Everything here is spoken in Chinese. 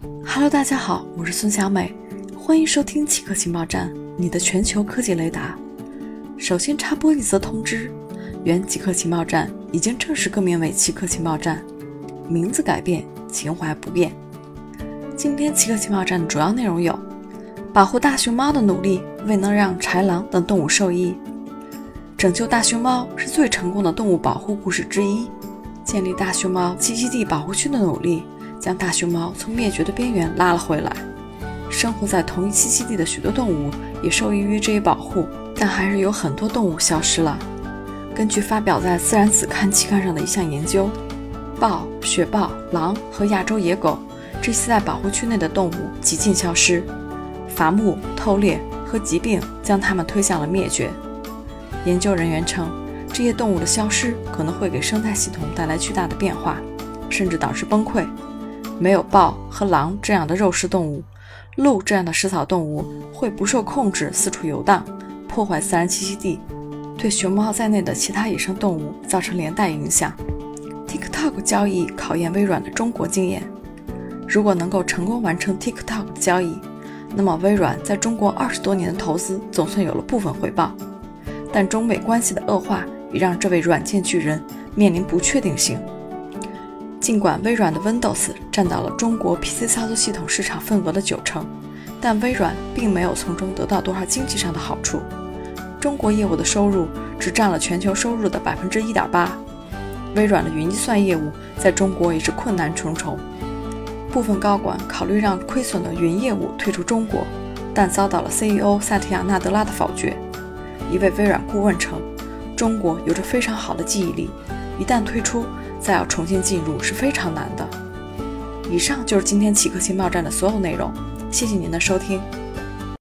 Hello，大家好，我是孙小美，欢迎收听奇客情报站，你的全球科技雷达。首先插播一则通知：原极客情报站已经正式更名为奇客情报站，名字改变，情怀不变。今天奇客情报站的主要内容有：保护大熊猫的努力未能让豺狼等动物受益；拯救大熊猫是最成功的动物保护故事之一；建立大熊猫栖息地保护区的努力将大熊猫从灭绝的边缘拉了回来。生活在同一栖息地的许多动物也受益于这一保护，但还是有很多动物消失了。根据发表在《自然》子刊期刊上的一项研究，豹、雪豹、狼和亚洲野狗。这些在保护区内的动物几近消失，伐木、偷猎和疾病将它们推向了灭绝。研究人员称，这些动物的消失可能会给生态系统带来巨大的变化，甚至导致崩溃。没有豹和狼这样的肉食动物，鹿这样的食草动物会不受控制四处游荡，破坏自然栖息地，对熊猫在内的其他野生动物造成连带影响。TikTok 交易考验微软的中国经验。如果能够成功完成 TikTok 的交易，那么微软在中国二十多年的投资总算有了部分回报。但中美关系的恶化也让这位软件巨人面临不确定性。尽管微软的 Windows 占到了中国 PC 操作系统市场份额的九成，但微软并没有从中得到多少经济上的好处。中国业务的收入只占了全球收入的百分之一点八。微软的云计算业务在中国也是困难重重。部分高管考虑让亏损的云业务退出中国，但遭到了 CEO 萨提亚·纳德拉的否决。一位微软顾问称：“中国有着非常好的记忆力，一旦退出，再要重新进入是非常难的。”以上就是今天奇客情报站的所有内容，谢谢您的收听。